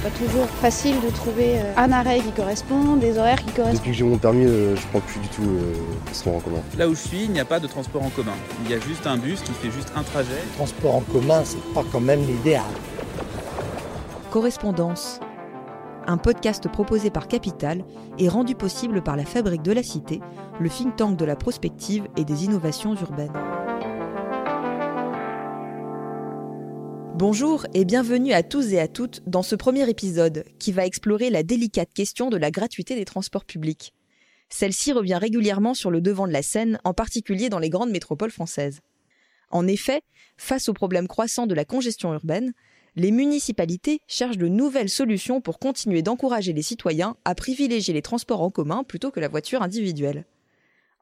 c'est pas toujours facile de trouver euh, un arrêt qui correspond, des horaires qui correspondent. Depuis que j'ai mon permis, euh, je prends plus du tout euh, le transport en commun. Là où je suis, il n'y a pas de transport en commun. Il y a juste un bus qui fait juste un trajet. Le transport en commun, c'est pas quand même l'idéal. Correspondance. Un podcast proposé par Capital et rendu possible par la Fabrique de la Cité, le think tank de la prospective et des innovations urbaines. Bonjour et bienvenue à tous et à toutes dans ce premier épisode qui va explorer la délicate question de la gratuité des transports publics. Celle-ci revient régulièrement sur le devant de la scène, en particulier dans les grandes métropoles françaises. En effet, face au problème croissant de la congestion urbaine, les municipalités cherchent de nouvelles solutions pour continuer d'encourager les citoyens à privilégier les transports en commun plutôt que la voiture individuelle.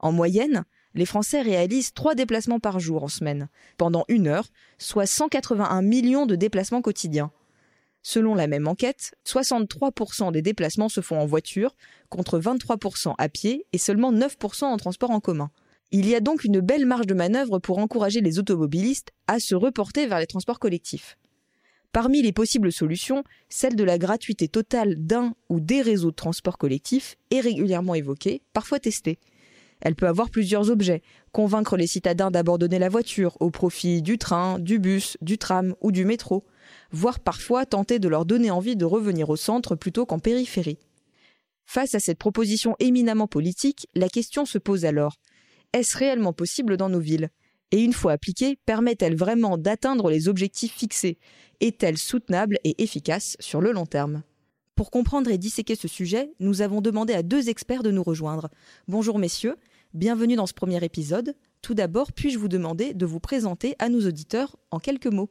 En moyenne, les Français réalisent trois déplacements par jour en semaine, pendant une heure, soit 181 millions de déplacements quotidiens. Selon la même enquête, 63% des déplacements se font en voiture, contre 23% à pied et seulement 9% en transport en commun. Il y a donc une belle marge de manœuvre pour encourager les automobilistes à se reporter vers les transports collectifs. Parmi les possibles solutions, celle de la gratuité totale d'un ou des réseaux de transport collectif est régulièrement évoquée, parfois testée. Elle peut avoir plusieurs objets. Convaincre les citadins d'abandonner la voiture au profit du train, du bus, du tram ou du métro, voire parfois tenter de leur donner envie de revenir au centre plutôt qu'en périphérie. Face à cette proposition éminemment politique, la question se pose alors est-ce réellement possible dans nos villes? Et une fois appliquée, permet-elle vraiment d'atteindre les objectifs fixés? Est-elle soutenable et efficace sur le long terme? Pour comprendre et disséquer ce sujet, nous avons demandé à deux experts de nous rejoindre. Bonjour messieurs, bienvenue dans ce premier épisode. Tout d'abord, puis-je vous demander de vous présenter à nos auditeurs en quelques mots?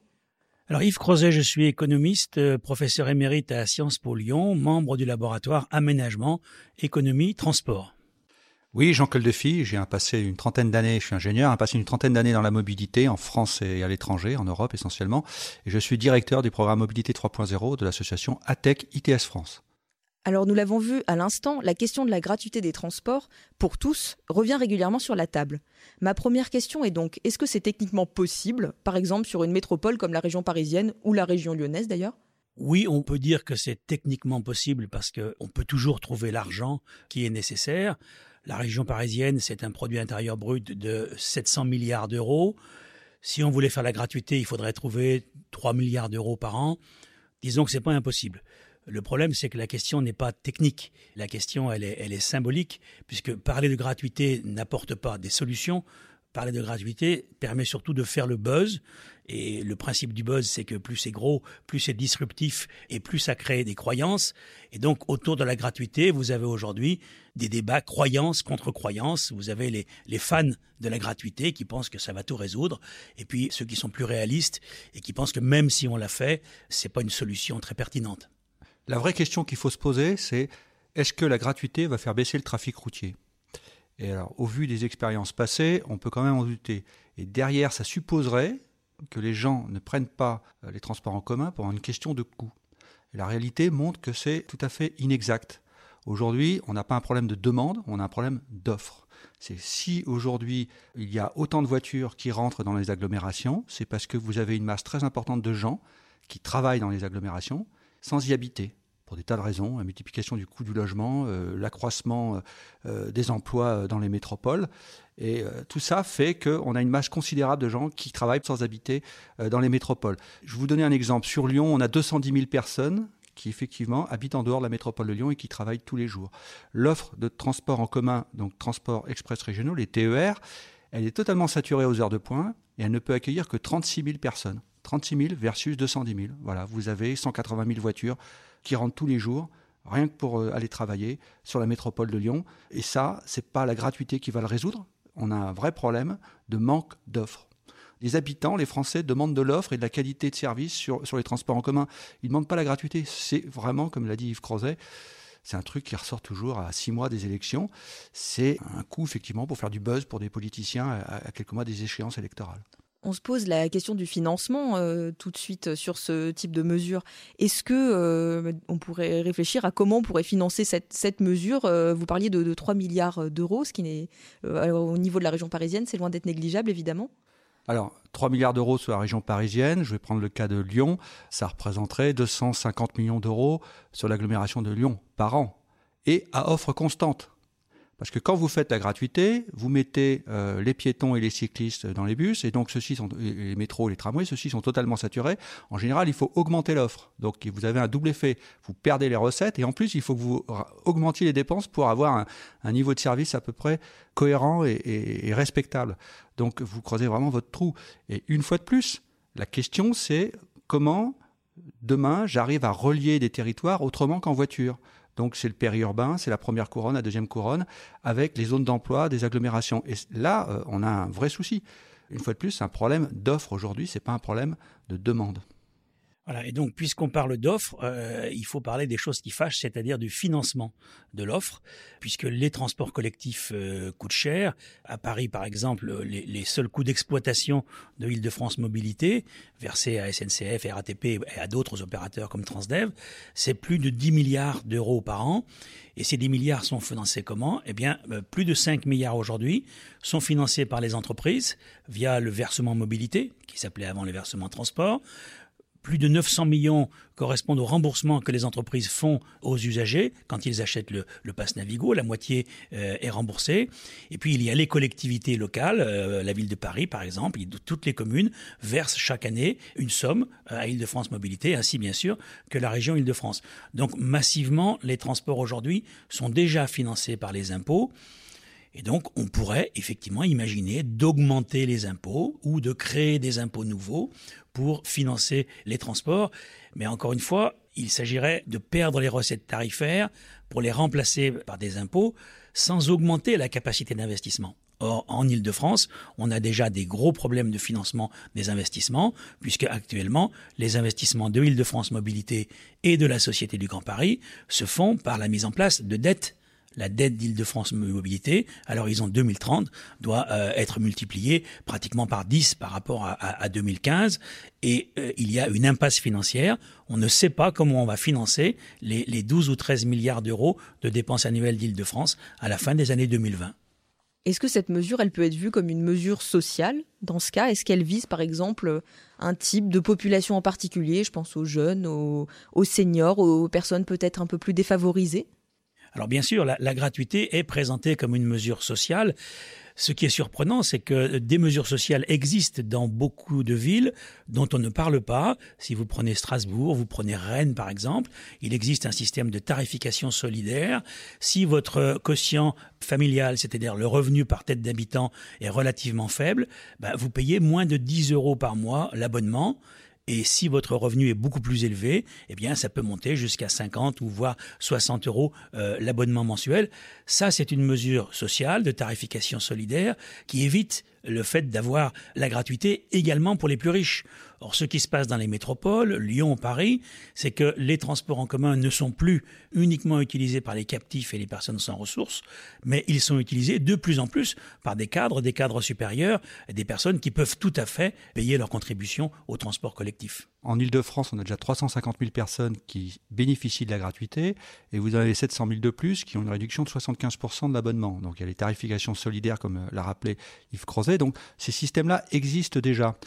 Alors Yves Crozet, je suis économiste, euh, professeur émérite à Sciences Po Lyon, membre du laboratoire Aménagement, Économie, Transport. Oui, Jean Coldefi, j'ai un passé une trentaine d'années, je suis ingénieur, un passé une trentaine d'années dans la mobilité en France et à l'étranger, en Europe essentiellement, et je suis directeur du programme Mobilité 3.0 de l'association ATEC ITS France. Alors nous l'avons vu à l'instant, la question de la gratuité des transports, pour tous, revient régulièrement sur la table. Ma première question est donc, est-ce que c'est techniquement possible, par exemple sur une métropole comme la région parisienne ou la région lyonnaise d'ailleurs? Oui, on peut dire que c'est techniquement possible parce qu'on peut toujours trouver l'argent qui est nécessaire. La région parisienne, c'est un produit intérieur brut de 700 milliards d'euros. Si on voulait faire la gratuité, il faudrait trouver 3 milliards d'euros par an. Disons que ce n'est pas impossible. Le problème, c'est que la question n'est pas technique. La question, elle est, elle est symbolique, puisque parler de gratuité n'apporte pas des solutions. Parler de gratuité permet surtout de faire le buzz. Et le principe du buzz, c'est que plus c'est gros, plus c'est disruptif et plus ça crée des croyances. Et donc, autour de la gratuité, vous avez aujourd'hui des débats croyances contre croyances. Vous avez les, les fans de la gratuité qui pensent que ça va tout résoudre. Et puis, ceux qui sont plus réalistes et qui pensent que même si on l'a fait, c'est pas une solution très pertinente. La vraie question qu'il faut se poser, c'est est-ce que la gratuité va faire baisser le trafic routier? Et alors, au vu des expériences passées, on peut quand même en douter. Et derrière, ça supposerait que les gens ne prennent pas euh, les transports en commun pour une question de coût. La réalité montre que c'est tout à fait inexact. Aujourd'hui, on n'a pas un problème de demande, on a un problème d'offre. C'est si aujourd'hui il y a autant de voitures qui rentrent dans les agglomérations, c'est parce que vous avez une masse très importante de gens qui travaillent dans les agglomérations sans y habiter pour des tas de raisons, la multiplication du coût du logement, euh, l'accroissement euh, euh, des emplois dans les métropoles. Et tout ça fait qu'on a une masse considérable de gens qui travaillent sans habiter dans les métropoles. Je vais vous donner un exemple. Sur Lyon, on a 210 000 personnes qui effectivement habitent en dehors de la métropole de Lyon et qui travaillent tous les jours. L'offre de transport en commun, donc transport express régionaux, les TER, elle est totalement saturée aux heures de pointe et elle ne peut accueillir que 36 000 personnes. 36 000 versus 210 000. Voilà, vous avez 180 000 voitures qui rentrent tous les jours, rien que pour euh, aller travailler sur la métropole de Lyon. Et ça, c'est pas la gratuité qui va le résoudre. On a un vrai problème de manque d'offres. Les habitants, les Français, demandent de l'offre et de la qualité de service sur, sur les transports en commun. Ils ne demandent pas la gratuité. C'est vraiment, comme l'a dit Yves Crozet, c'est un truc qui ressort toujours à six mois des élections. C'est un coup, effectivement, pour faire du buzz pour des politiciens à quelques mois des échéances électorales. On se pose la question du financement euh, tout de suite sur ce type de mesure. Est-ce que euh, on pourrait réfléchir à comment on pourrait financer cette, mesure euh, Vous parliez de, 3 milliards d'euros, ce qui n'est au niveau de la région parisienne, c'est loin d'être négligeable évidemment. Alors, 3 milliards d'euros sur la région parisienne, je vais prendre le cas de Lyon, ça représenterait 250 millions d'euros sur l'agglomération de Lyon par an, et à offre constante. Parce que quand vous faites la gratuité, vous mettez euh, les piétons et les cyclistes dans les bus, et donc ceux-ci sont les métros, les tramways, ceux-ci sont totalement saturés. En général, il faut augmenter l'offre. Donc vous avez un double effet. Vous perdez les recettes, et en plus, il faut que vous augmentiez les dépenses pour avoir un, niveau de service à peu près cohérent et, et respectable. Donc vous creusez vraiment votre trou. Et une fois de plus, la question c'est comment demain j'arrive à relier des territoires autrement qu'en voiture? Donc c'est le périurbain, c'est la première couronne, la deuxième couronne, avec les zones d'emploi des agglomérations. Et là, euh, on a un vrai souci. Une fois de plus, c'est un problème d'offre aujourd'hui, ce n'est pas un problème de demande. Voilà, et donc, puisqu'on parle d'offres, euh, il faut parler des choses qui fâchent, c'est-à-dire du financement de l'offre, puisque les transports collectifs euh, coûtent cher. À Paris, par exemple, les, les seuls coûts d'exploitation de Île-de-France Mobilité, versés à SNCF, RATP et à d'autres opérateurs comme Transdev, c'est plus de 10 milliards d'euros par an. Et ces 10 milliards sont financés comment? Eh bien, euh, plus de 5 milliards aujourd'hui sont financés par les entreprises via le versement mobilité, qui s'appelait avant le versement transport plus de 900 millions correspondent au remboursement que les entreprises font aux usagers quand ils achètent le, pass Navigo. La moitié euh, est remboursée. Et puis il y a les collectivités locales, euh, la ville de Paris par exemple, toutes les communes versent chaque année une somme euh, à Île-de-France Mobilité, ainsi bien sûr que la région Île-de-France. Donc massivement, les transports aujourd'hui sont déjà financés par les impôts. Et donc, on pourrait effectivement imaginer d'augmenter les impôts ou de créer des impôts nouveaux pour financer les transports. Mais encore une fois, il s'agirait de perdre les recettes tarifaires pour les remplacer par des impôts sans augmenter la capacité d'investissement. Or, en Ile-de-France, on a déjà des gros problèmes de financement des investissements, puisque actuellement, les investissements de Île-de-France Mobilité et de la Société du Grand Paris se font par la mise en place de dettes la dette d'Île-de-France Mobilité à l'horizon 2030 doit euh, être multipliée pratiquement par 10 par rapport à, 2015 et euh, il y a une impasse financière. On ne sait pas comment on va financer les, les 12 ou 13 milliards d'euros de dépenses annuelles d'Île-de-France à la fin des années 2020. Est-ce que cette mesure, elle peut être vue comme une mesure sociale Dans ce cas, est-ce qu'elle vise, par exemple, un type de population en particulier? Je pense aux jeunes, aux seniors, aux personnes peut-être un peu plus défavorisées? Alors bien sûr, la, gratuité est présentée comme une mesure sociale. Ce qui est surprenant, c'est que des mesures sociales existent dans beaucoup de villes dont on ne parle pas. Si vous prenez Strasbourg, vous prenez Rennes par exemple, il existe un système de tarification solidaire. Si votre quotient familial, c'est-à-dire le revenu par tête d'habitant, est relativement faible, bah, vous payez moins de 10 euros par mois l'abonnement. Et si votre revenu est beaucoup plus élevé, eh bien, ça peut monter jusqu'à 50 ou voire 60 euros euh, l'abonnement mensuel. Ça, c'est une mesure sociale de tarification solidaire qui évite le fait d'avoir la gratuité également pour les plus riches. Or, ce qui se passe dans les métropoles, Lyon, Paris, c'est que les transports en commun ne sont plus uniquement utilisés par les captifs et les personnes sans ressources, mais ils sont utilisés de plus en plus par des cadres, des cadres supérieurs, des personnes qui peuvent tout à fait payer leur contribution au transport collectif. En Ile-de-France, on a déjà 350 000 personnes qui bénéficient de la gratuité et vous en avez 700 000 de plus qui ont une réduction de 75% de l'abonnement. Donc il y a les tarifications solidaires, comme l'a rappelé Yves Crozet. Donc ces systèmes-là existent déjà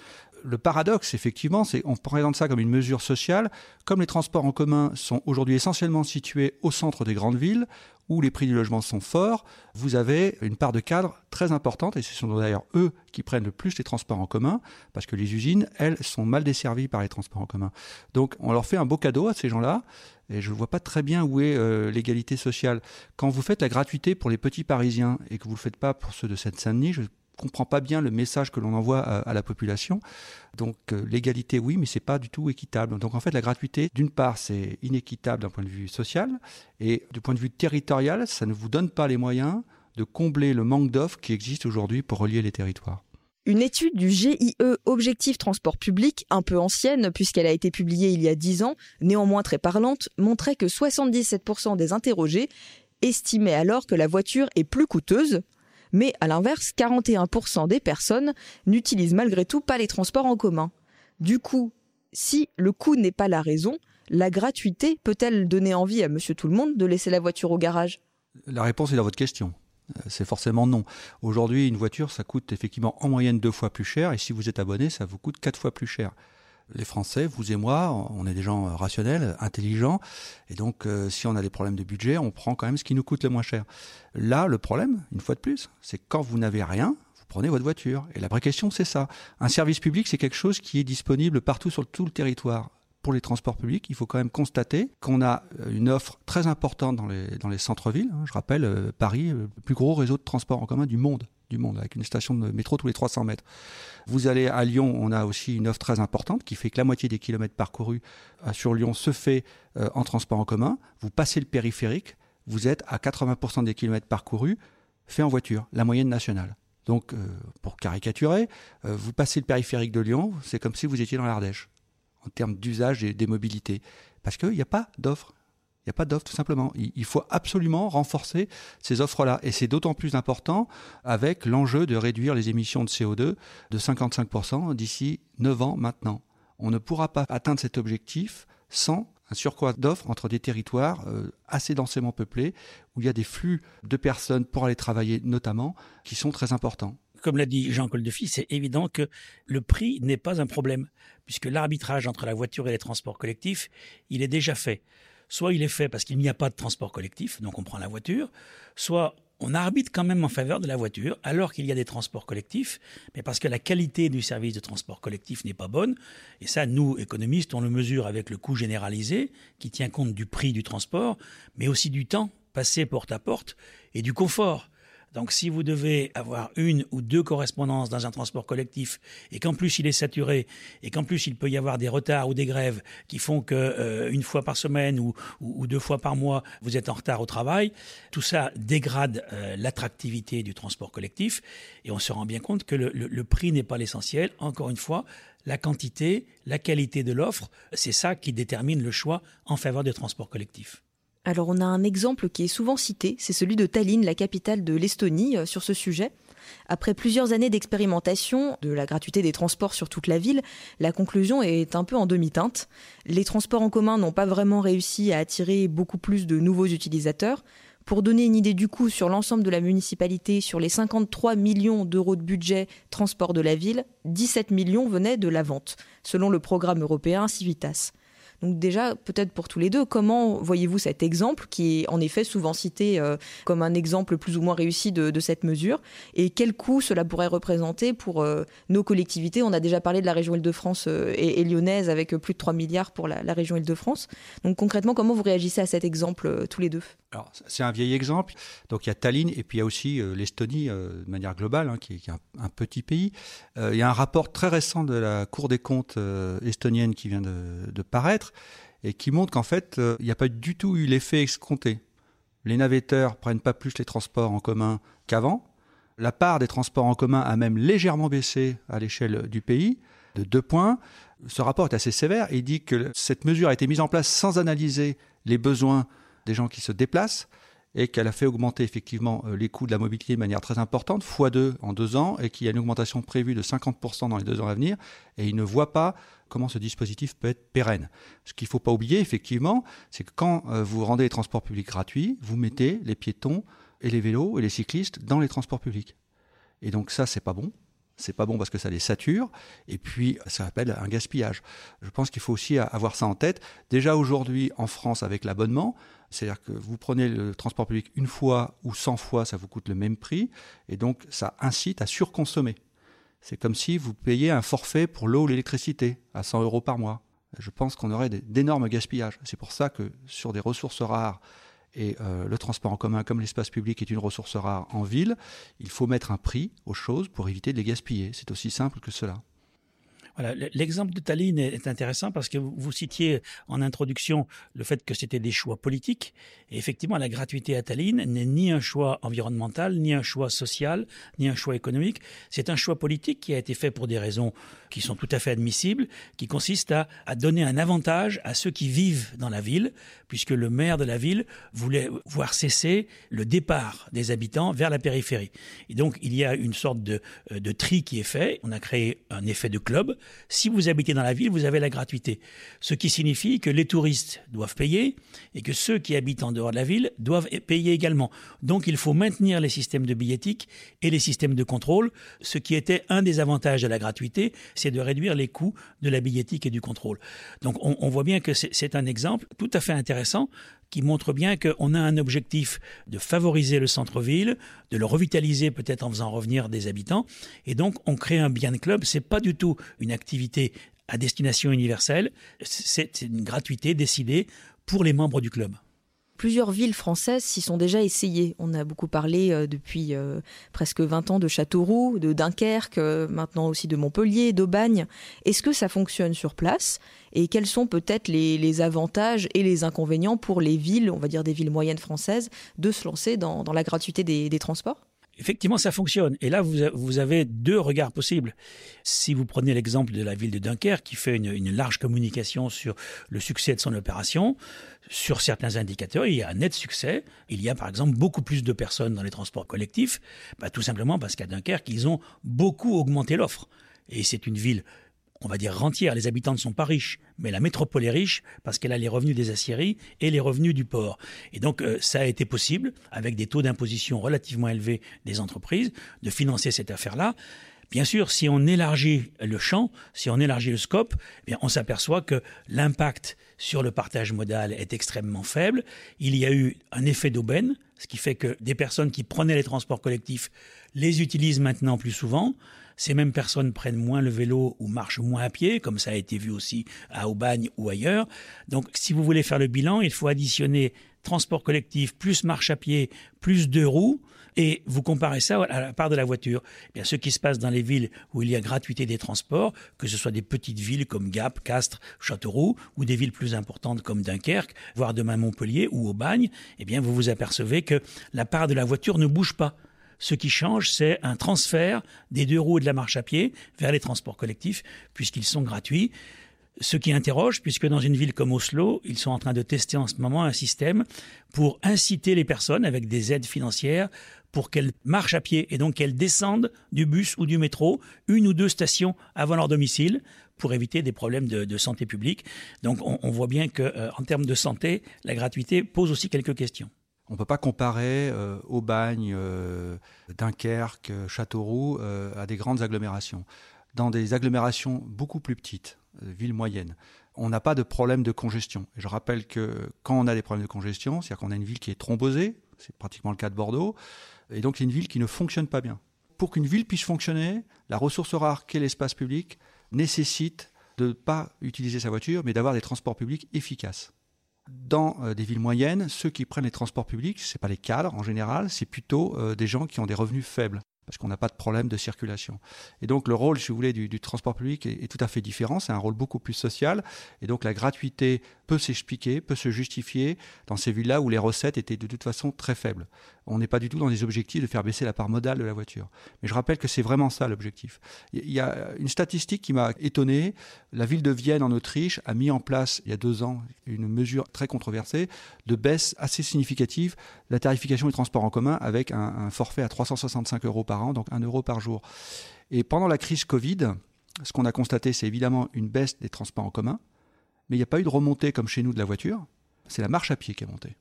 le paradoxe, effectivement, c'est qu'on présente ça comme une mesure sociale. Comme les transports en commun sont aujourd'hui essentiellement situés au centre des grandes villes, où les prix du logement sont forts, vous avez une part de cadres très importante, et ce sont d'ailleurs eux qui prennent le plus les transports en commun, parce que les usines, elles, sont mal desservies par les transports en commun. Donc on leur fait un beau cadeau à ces gens-là, et je ne vois pas très bien où est euh, l'égalité sociale. Quand vous faites la gratuité pour les petits Parisiens et que vous ne le faites pas pour ceux de Seine-Saint-Denis, je comprend pas bien le message que l'on envoie à, la population. Donc euh, l'égalité, oui, mais c'est pas du tout équitable. Donc en fait, la gratuité, d'une part, c'est inéquitable d'un point de vue social, et du point de vue territorial, ça ne vous donne pas les moyens de combler le manque d'offres qui existe aujourd'hui pour relier les territoires. Une étude du GIE Objectif Transport Public, un peu ancienne puisqu'elle a été publiée il y a 10 ans, néanmoins très parlante, montrait que 77% des interrogés estimaient alors que la voiture est plus coûteuse, mais à l'inverse, 41% des personnes n'utilisent malgré tout pas les transports en commun. Du coup, si le coût n'est pas la raison, la gratuité peut-elle donner envie à monsieur tout le monde de laisser la voiture au garage? La réponse est dans votre question. Euh, c'est forcément non. Aujourd'hui, une voiture, ça coûte effectivement en moyenne deux fois plus cher, et si vous êtes abonné, ça vous coûte quatre fois plus cher. Les Français, vous et moi, on est des gens rationnels, intelligents, et donc euh, si on a des problèmes de budget, on prend quand même ce qui nous coûte le moins cher. Là, le problème, une fois de plus, c'est quand vous n'avez rien, vous prenez votre voiture. Et la vraie question, c'est ça. Un service public, c'est quelque chose qui est disponible partout sur tout le territoire pour les transports publics, il faut quand même constater qu'on a euh, une offre très importante dans les, centres-villes. Hein. Je rappelle, euh, Paris, euh, le plus gros réseau de transport en commun du monde, du monde, avec une station de métro tous les 300 mètres. Vous allez à Lyon, on a aussi une offre très importante qui fait que la moitié des kilomètres parcourus sur Lyon se fait en transport en commun. Vous passez le périphérique, vous êtes à 80% des kilomètres parcourus fait en voiture, la moyenne nationale. Donc, pour caricaturer, vous passez le périphérique de Lyon, c'est comme si vous étiez dans l'Ardèche en termes d'usage et des mobilités. Parce qu'il n'y a pas d'offres. Il n'y a pas d'offres, tout simplement. Il faut absolument renforcer ces offres-là. Et c'est d'autant plus important avec l'enjeu de réduire les émissions de CO2 de 55% d'ici 9 ans maintenant. On ne pourra pas atteindre cet objectif sans un surcroît d'offres entre des territoires euh, assez densément peuplés, où il y a des flux de personnes pour aller travailler notamment, qui sont très importants comme l'a dit Jean Coldefi, c'est évident que le prix n'est pas un problème, puisque l'arbitrage entre la voiture et les transports collectifs, il est déjà fait. Soit il est fait parce qu'il n'y a pas de transport collectif, donc on prend la voiture, soit on arbitre quand même en faveur de la voiture, alors qu'il y a des transports collectifs, mais parce que la qualité du service de transport collectif n'est pas bonne. Et ça, nous, économistes, on le mesure avec le coût généralisé, qui tient compte du prix du transport, mais aussi du temps passé porte à porte et du confort. Donc si vous devez avoir une ou deux correspondances dans un transport collectif et qu'en plus il est saturé et qu'en plus il peut y avoir des retards ou des grèves qui font que euh, une fois par semaine ou, deux fois par mois vous êtes en retard au travail, tout ça dégrade euh, l'attractivité du transport collectif et on se rend bien compte que le, le prix n'est pas l'essentiel. Encore une fois, la quantité, la qualité de l'offre, c'est ça qui détermine le choix en faveur des transports collectifs. Alors on a un exemple qui est souvent cité, c'est celui de Tallinn, la capitale de l'Estonie, euh, sur ce sujet. Après plusieurs années d'expérimentation de la gratuité des transports sur toute la ville, la conclusion est un peu en demi-teinte. Les transports en commun n'ont pas vraiment réussi à attirer beaucoup plus de nouveaux utilisateurs. Pour donner une idée du coût sur l'ensemble de la municipalité, sur les 53 millions d'euros de budget transport de la ville, 17 millions venaient de la vente, selon le programme européen Civitas. Donc déjà, peut-être pour tous les deux, comment voyez-vous cet exemple qui est en effet souvent cité euh, comme un exemple plus ou moins réussi de, cette mesure et quel coût cela pourrait représenter pour euh, nos collectivités? On a déjà parlé de la région Île-de-France euh, et, lyonnaise avec plus de 3 milliards pour la, région Île-de-France. Donc concrètement, comment vous réagissez à cet exemple tous les deux? C'est un vieil exemple. Donc il y a Tallinn et puis il y a aussi l'Estonie de manière globale, hein, qui, est, un, petit pays. il y a un rapport très récent de la Cour des comptes estonienne qui vient de paraître et qui montre qu'en fait, euh, il n'y a pas du tout eu l'effet escompté. Les navetteurs prennent pas plus les transports en commun qu'avant. La part des transports en commun a même légèrement baissé à l'échelle du pays, de deux points. Ce rapport est assez sévère il dit que cette mesure a été mise en place sans analyser les besoins des gens qui se déplacent et qu'elle a fait augmenter effectivement euh, les coûts de la mobilité de manière très importante, x2 en deux ans, et qu'il y a une augmentation prévue de 50% dans les deux ans à venir, et il ne voit pas comment ce dispositif peut être pérenne. Ce qu'il ne faut pas oublier, effectivement, c'est que quand euh, vous rendez les transports publics gratuits, vous mettez les piétons et les vélos et les cyclistes dans les transports publics. Et donc ça, c'est pas bon. C'est pas bon parce que ça les sature, et puis ça appelle un gaspillage. Je pense qu'il faut aussi avoir ça en tête. Déjà aujourd'hui en France avec l'abonnement, c'est-à-dire que vous prenez le transport public une fois ou 100 fois, ça vous coûte le même prix, et donc ça incite à surconsommer. C'est comme si vous payiez un forfait pour l'eau ou l'électricité à 100 euros par mois. Je pense qu'on aurait d'énormes gaspillages. C'est pour ça que sur des ressources rares, et euh, le transport en commun comme l'espace public est une ressource rare en ville, il faut mettre un prix aux choses pour éviter de les gaspiller. C'est aussi simple que cela. L'exemple de Tallinn est intéressant parce que vous citiez en introduction le fait que c'était des choix politiques. Et effectivement, la gratuité à Tallinn n'est ni un choix environnemental, ni un choix social, ni un choix économique. C'est un choix politique qui a été fait pour des raisons qui sont tout à fait admissibles, qui consiste à, donner un avantage à ceux qui vivent dans la ville, puisque le maire de la ville voulait voir cesser le départ des habitants vers la périphérie. Et donc, il y a une sorte de, euh, de tri qui est fait. On a créé un effet de club Si vous habitez dans la ville, vous avez la gratuité. Ce qui signifie que les touristes doivent payer et que ceux qui habitent en dehors de la ville doivent payer également. Donc il faut maintenir les systèmes de billettique et les systèmes de contrôle. Ce qui était un des avantages de la gratuité, c'est de réduire les coûts de la billettique et du contrôle. Donc on, on voit bien que c'est un exemple tout à fait intéressant qui montre bien qu'on a un objectif de favoriser le centre-ville, de le revitaliser peut-être en faisant revenir des habitants, et donc on crée un bien de club. C'est pas du tout une activité à destination universelle, c'est une gratuité décidée pour les membres du club. Plusieurs villes françaises s'y sont déjà essayées. On a beaucoup parlé euh, depuis euh, presque 20 ans de Châteauroux, de Dunkerque, euh, maintenant aussi de Montpellier, d'Aubagne. Est-ce que ça fonctionne sur place? Et quels sont peut-être les, avantages et les inconvénients pour les villes, on va dire des villes moyennes françaises, de se lancer dans, la gratuité des transports? Effectivement, ça fonctionne. Et là, vous, avez deux regards possibles. Si vous prenez l'exemple de la ville de Dunkerque, qui fait une, large communication sur le succès de son opération, sur certains indicateurs, il y a un net succès. Il y a par exemple beaucoup plus de personnes dans les transports collectifs, bah, tout simplement parce qu'à Dunkerque, ils ont beaucoup augmenté l'offre. Et c'est une ville on va dire rentière. Les habitants ne sont pas riches, mais la métropole est riche parce qu'elle a les revenus des aciéries et les revenus du port. Et donc, euh, ça a été possible, avec des taux d'imposition relativement élevés des entreprises, de financer cette affaire-là. Bien sûr, si on élargit le champ, si on élargit le scope, eh bien, on s'aperçoit que l'impact sur le partage modal est extrêmement faible. Il y a eu un effet d'aubaine, ce qui fait que des personnes qui prenaient les transports collectifs les utilisent maintenant plus souvent. Ces mêmes personnes prennent moins le vélo ou marchent moins à pied, comme ça a été vu aussi à Aubagne ou ailleurs. Donc, si vous voulez faire le bilan, il faut additionner transport collectif plus marche à pied plus deux roues et vous comparez ça à la part de la voiture. Eh bien, ce qui se passe dans les villes où il y a gratuité des transports, que ce soit des petites villes comme Gap, Castres, Châteauroux, ou des villes plus importantes comme Dunkerque, voire demain Montpellier ou Aubagne, eh bien, vous vous apercevez que la part de la voiture ne bouge pas. Ce qui change, c'est un transfert des deux roues et de la marche à pied vers les transports collectifs, puisqu'ils sont gratuits. Ce qui interroge, puisque dans une ville comme Oslo, ils sont en train de tester en ce moment un système pour inciter les personnes avec des aides financières pour qu'elles marchent à pied et donc qu'elles descendent du bus ou du métro une ou deux stations avant leur domicile pour éviter des problèmes de, santé publique. Donc on, voit bien qu'en euh, termes de santé, la gratuité pose aussi quelques questions. On ne peut pas comparer euh, Aubagne, euh, Dunkerque, Châteauroux euh, à des grandes agglomérations. Dans des agglomérations beaucoup plus petites, villes moyennes, on n'a pas de problème de congestion. je rappelle que quand on a des problèmes de congestion, c'est-à-dire qu'on a une ville qui est thrombosée, c'est pratiquement le cas de Bordeaux, et donc c'est une ville qui ne fonctionne pas bien. Pour qu'une ville puisse fonctionner, la ressource rare qu'est l'espace public nécessite de ne pas utiliser sa voiture, mais d'avoir des transports publics efficaces dans euh, des villes moyennes, ceux qui prennent les transports publics, ce n'est pas les cadres en général, c'est plutôt euh, des gens qui ont des revenus faibles parce qu'on n'a pas de problème de circulation. Et donc le rôle, si vous voulez, du, transport public est, tout à fait différent, c'est un rôle beaucoup plus social, et donc la gratuité peut s'expliquer, peut se justifier dans ces villes-là où les recettes étaient de toute façon très faibles. On n'est pas du tout dans des objectifs de faire baisser la part modale de la voiture. Mais je rappelle que c'est vraiment ça l'objectif. Il y a une statistique qui m'a étonné. La ville de Vienne en Autriche a mis en place, il y a deux ans, une mesure très controversée de baisse assez significative de la tarification du transport en commun avec un, un forfait à 365 euros par an, donc un euro par jour. Et pendant la crise Covid, ce qu'on a constaté, c'est évidemment une baisse des transports en commun, mais il n'y a pas eu de remontée comme chez nous de la voiture. C'est la marche à pied qui est montée.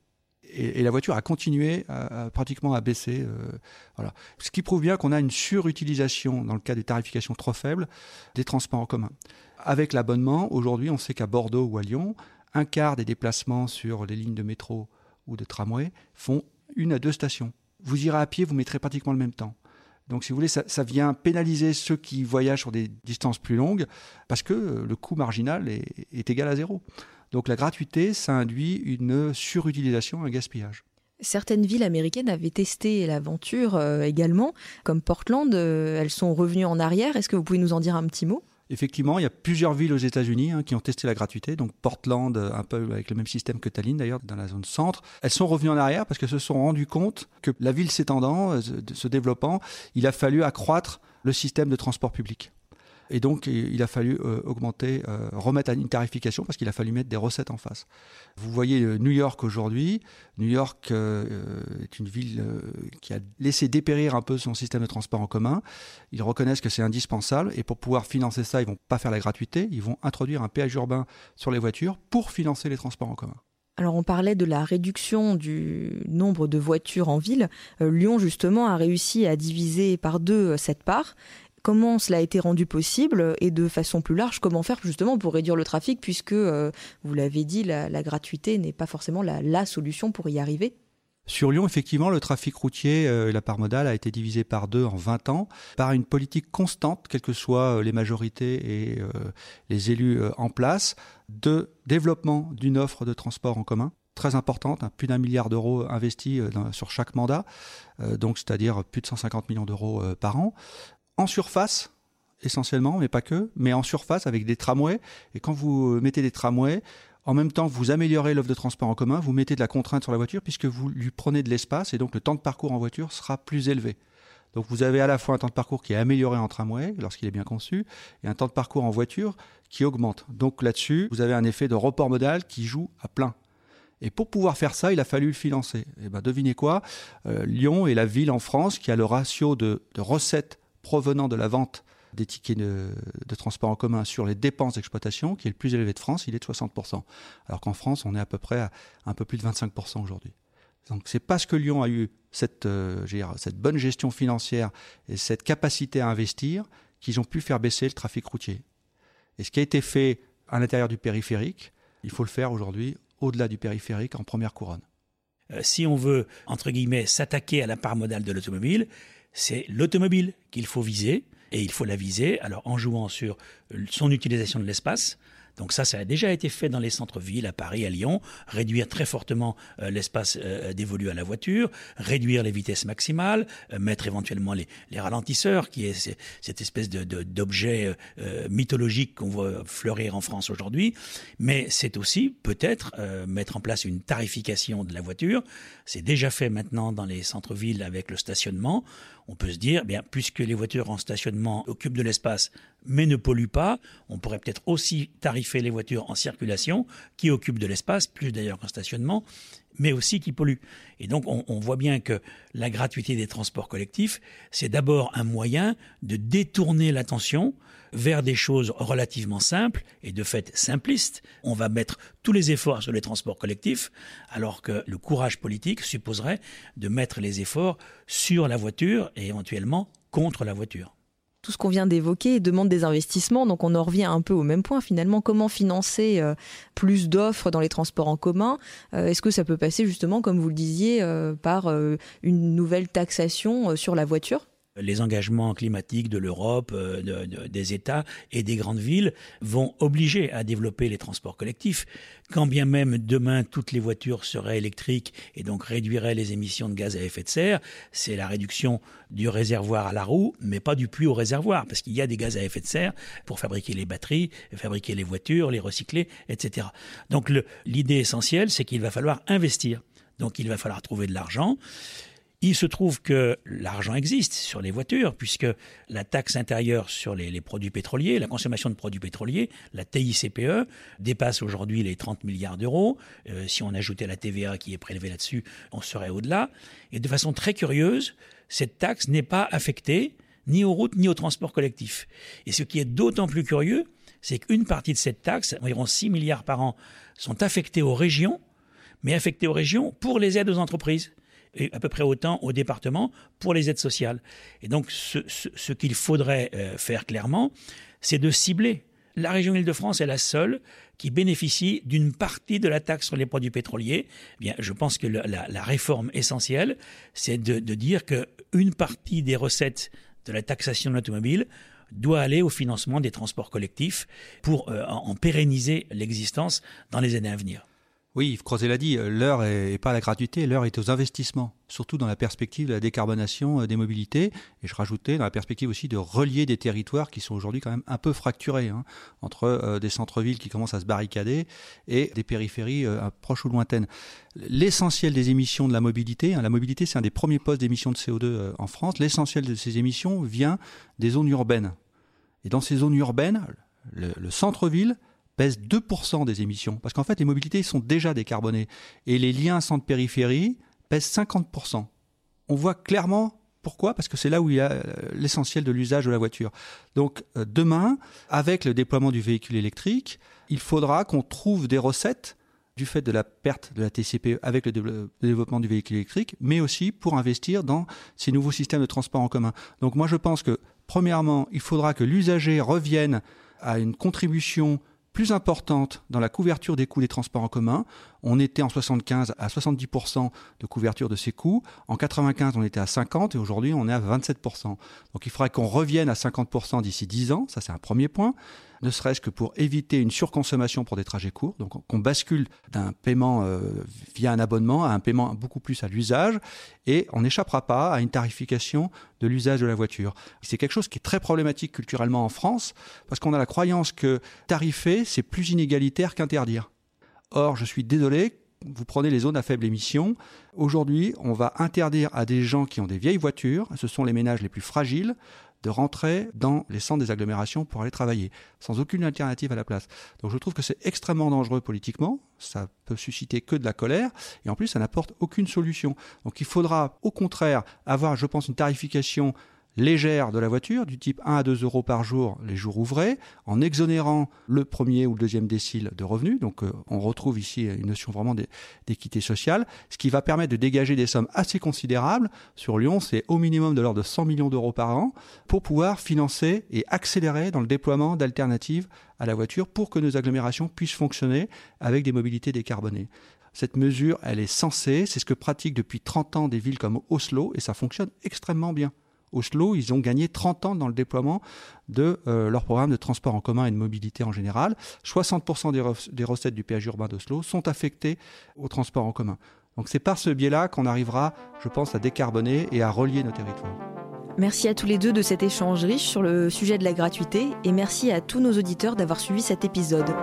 Et, la voiture a continué pratiquement à baisser. Euh, voilà. Ce qui prouve bien qu'on a une surutilisation, dans le cas des tarifications trop faibles, des transports en commun. Avec l'abonnement, aujourd'hui, on sait qu'à Bordeaux ou à Lyon, un quart des déplacements sur les lignes de métro ou de tramway font une à deux stations. Vous irez à pied, vous mettrez pratiquement le même temps. Donc, si vous voulez, ça, vient pénaliser ceux qui voyagent sur des distances plus longues parce que euh, le coût marginal est, égal à zéro. Donc, la gratuité, ça induit une surutilisation, un gaspillage. Certaines villes américaines avaient testé l'aventure euh, également, comme Portland. Euh, elles sont revenues en arrière. Est-ce que vous pouvez nous en dire un petit mot? Effectivement, il y a plusieurs villes aux États-Unis hein, qui ont testé la gratuité. Donc Portland, euh, un peu avec le même système que Tallinn d'ailleurs, dans la zone centre. Elles sont revenues en arrière parce qu'elles se sont rendues compte que la ville s'étendant, euh, se développant, il a fallu accroître le système de transport public. Et donc, il a fallu euh, augmenter, euh, remettre une tarification parce qu'il a fallu mettre des recettes en face. Vous voyez euh, New York aujourd'hui. New York est une ville qui a laissé dépérir un peu son système de transport en commun. Ils reconnaissent que c'est indispensable et pour pouvoir financer ça, ils vont pas faire la gratuité. Ils vont introduire un péage urbain sur les voitures pour financer les transports en commun. Alors on parlait de la réduction du nombre de voitures en ville. Lyon justement a réussi à diviser par deux cette part comment cela a été rendu possible et de façon plus large, comment faire justement pour réduire le trafic puisque, euh, vous l'avez dit, la, gratuité n'est pas forcément la, solution pour y arriver. Sur Lyon, effectivement, le trafic routier euh, et la part modale a été divisé par deux en 20 ans par une politique constante, quelles que soient euh, les majorités et les élus en place, de développement d'une offre de transport en commun très importante, hein, plus d'un milliard d'euros investis sur chaque mandat, donc c'est-à-dire plus de 150 millions d'euros par an, en surface essentiellement, mais pas que, mais en surface avec des tramways. Et quand vous mettez des tramways, en même temps, vous améliorez l'offre de transport en commun, vous mettez de la contrainte sur la voiture puisque vous lui prenez de l'espace et donc le temps de parcours en voiture sera plus élevé. Donc vous avez à la fois un temps de parcours qui est amélioré en tramway lorsqu'il est bien conçu et un temps de parcours en voiture qui augmente. Donc là-dessus, vous avez un effet de report modal qui joue à plein. Et pour pouvoir faire ça, il a fallu le financer. Et ben devinez quoi? Euh, Lyon est la ville en France qui a le ratio de recettes provenant de la vente des tickets de, transport en commun sur les dépenses d'exploitation, qui est le plus élevé de France, il est de 60%. Alors qu'en France, on est à peu près à un peu plus de 25% aujourd'hui. Donc c'est parce que Lyon a eu cette, euh, cette bonne gestion financière et cette capacité à investir qu'ils ont pu faire baisser le trafic routier. Et ce qui a été fait à l'intérieur du périphérique, il faut le faire aujourd'hui au-delà du périphérique en première couronne. Euh, si on veut, entre guillemets, s'attaquer à la part modale de l'automobile, c'est l'automobile qu'il faut viser, et il faut la viser alors en jouant sur son utilisation de l'espace, donc ça, ça a déjà été fait dans les centres-villes, à Paris, à Lyon, réduire très fortement euh, l'espace euh, dévolu à la voiture, réduire les vitesses maximales, euh, mettre éventuellement les, ralentisseurs, qui est cette espèce d'objet mythologique qu'on voit fleurir en France aujourd'hui. Mais c'est aussi peut-être mettre en place une tarification de la voiture. C'est déjà fait maintenant dans les centres-villes avec le stationnement on peut se dire, bien, puisque les voitures en stationnement occupent de l'espace mais ne polluent pas, on pourrait peut-être aussi tarifer les voitures en circulation qui occupent de l'espace, plus d'ailleurs qu'en stationnement, mais aussi qui polluent. Et donc on, on, voit bien que la gratuité des transports collectifs, c'est d'abord un moyen de détourner l'attention vers des choses relativement simples et de fait simplistes. On va mettre tous les efforts sur les transports collectifs, alors que le courage politique supposerait de mettre les efforts sur la voiture et éventuellement contre la voiture tout ce qu'on vient d'évoquer demande des investissements, donc on en revient un peu au même point finalement. Comment financer euh, plus d'offres dans les transports en commun? Euh, Est-ce que ça peut passer justement, comme vous le disiez, euh, par une nouvelle taxation sur la voiture? Les engagements climatiques de l'Europe, euh, des États et des grandes villes vont obliger à développer les transports collectifs. Quand bien même demain toutes les voitures seraient électriques et donc réduiraient les émissions de gaz à effet de serre, c'est la réduction du réservoir à la roue, mais pas du puits au réservoir, parce qu'il y a des gaz à effet de serre pour fabriquer les batteries, fabriquer les voitures, les recycler, etc. Donc l'idée essentielle, c'est qu'il va falloir investir. Donc il va falloir trouver de l'argent. Il se trouve que l'argent existe sur les voitures, puisque la taxe intérieure sur les, produits pétroliers, la consommation de produits pétroliers, la TICPE, dépasse aujourd'hui les 30 milliards d'euros. Euh, si on ajoutait la TVA qui est prélevée là-dessus, on serait au-delà. Et de façon très curieuse, cette taxe n'est pas affectée ni aux routes ni au transport collectif. Et ce qui est d'autant plus curieux, c'est qu'une partie de cette taxe, environ 6 milliards par an, sont affectés aux régions, mais affectés aux régions pour les aides aux entreprises et à peu près autant au département pour les aides sociales. Et donc, ce, qu'il faudrait euh, faire clairement, c'est de cibler. La région Île-de-France est la seule qui bénéficie d'une partie de la taxe sur les produits pétroliers. Eh bien, je pense que la, réforme essentielle, c'est de, dire qu'une partie des recettes de la taxation de l'automobile doit aller au financement des transports collectifs pour euh, en pérenniser l'existence dans les années à venir. Oui, Yves Crozet l'a dit, euh, l'heure n'est pas à la gratuité, l'heure est aux investissements, surtout dans la perspective de la décarbonation euh, des mobilités. Et je rajoutais dans la perspective aussi de relier des territoires qui sont aujourd'hui quand même un peu fracturés, hein, entre euh, des centres-villes qui commencent à se barricader et des périphéries proches ou lointaines. L'essentiel des émissions de la mobilité, hein, la mobilité c'est un des premiers postes d'émissions de CO2 en France, l'essentiel de ces émissions vient des zones urbaines. Et dans ces zones urbaines, le, le centre-ville pèse 2% des émissions. Parce qu'en fait, les mobilités sont déjà décarbonées. Et les liens centre-périphérie pèsent 50%. On voit clairement pourquoi? Parce que c'est là où il y a euh, l'essentiel de l'usage de la voiture. Donc euh, demain, avec le déploiement du véhicule électrique, il faudra qu'on trouve des recettes du fait de la perte de la TCP avec le développement du véhicule électrique, mais aussi pour investir dans ces nouveaux systèmes de transport en commun. Donc moi je pense que, premièrement, il faudra que l'usager revienne à une contribution plus importante dans la couverture des coûts des transports en commun. On était en 75 à 70% de couverture de ces coûts. En 95, on était à 50 et aujourd'hui, on est à 27%. Donc il faudrait qu'on revienne à 50% d'ici 10 ans. Ça, c'est un premier point ne serait-ce que pour éviter une surconsommation pour des trajets courts. Donc qu'on bascule d'un paiement euh, via un abonnement à un paiement beaucoup plus à l'usage et on n'échappera pas à une tarification de l'usage de la voiture. C'est quelque chose qui est très problématique culturellement en France parce qu'on a la croyance que tarifer, c'est plus inégalitaire qu'interdire. Or, je suis désolé, vous prenez les zones à faible émission. Aujourd'hui, on va interdire à des gens qui ont des vieilles voitures, ce sont les ménages les plus fragiles, de rentrer dans les centres des agglomérations pour aller travailler, sans aucune alternative à la place. Donc je trouve que c'est extrêmement dangereux politiquement, ça peut susciter que de la colère, et en plus ça n'apporte aucune solution. Donc il faudra au contraire avoir, je pense, une tarification légère de la voiture, du type 1 à 2 euros par jour les jours ouvrés, en exonérant le premier ou le deuxième décile de revenus. Donc euh, on retrouve ici une notion vraiment d'équité sociale, ce qui va permettre de dégager des sommes assez considérables. Sur Lyon, c'est au minimum de l'ordre de 100 millions d'euros par an pour pouvoir financer et accélérer dans le déploiement d'alternatives à la voiture pour que nos agglomérations puissent fonctionner avec des mobilités décarbonées. Cette mesure, elle est censée, c'est ce que pratiquent depuis 30 ans des villes comme Oslo, et ça fonctionne extrêmement bien. Oslo, ils ont gagné 30 ans dans le déploiement de euh, leur programme de transport en commun et de mobilité en général. 60% des, recettes du péage urbain d'Oslo sont affectées au transport en commun. Donc c'est par ce biais-là qu'on arrivera, je pense, à décarboner et à relier nos territoires. Merci à tous les deux de cet échange riche sur le sujet de la gratuité et merci à tous nos auditeurs d'avoir suivi cet épisode.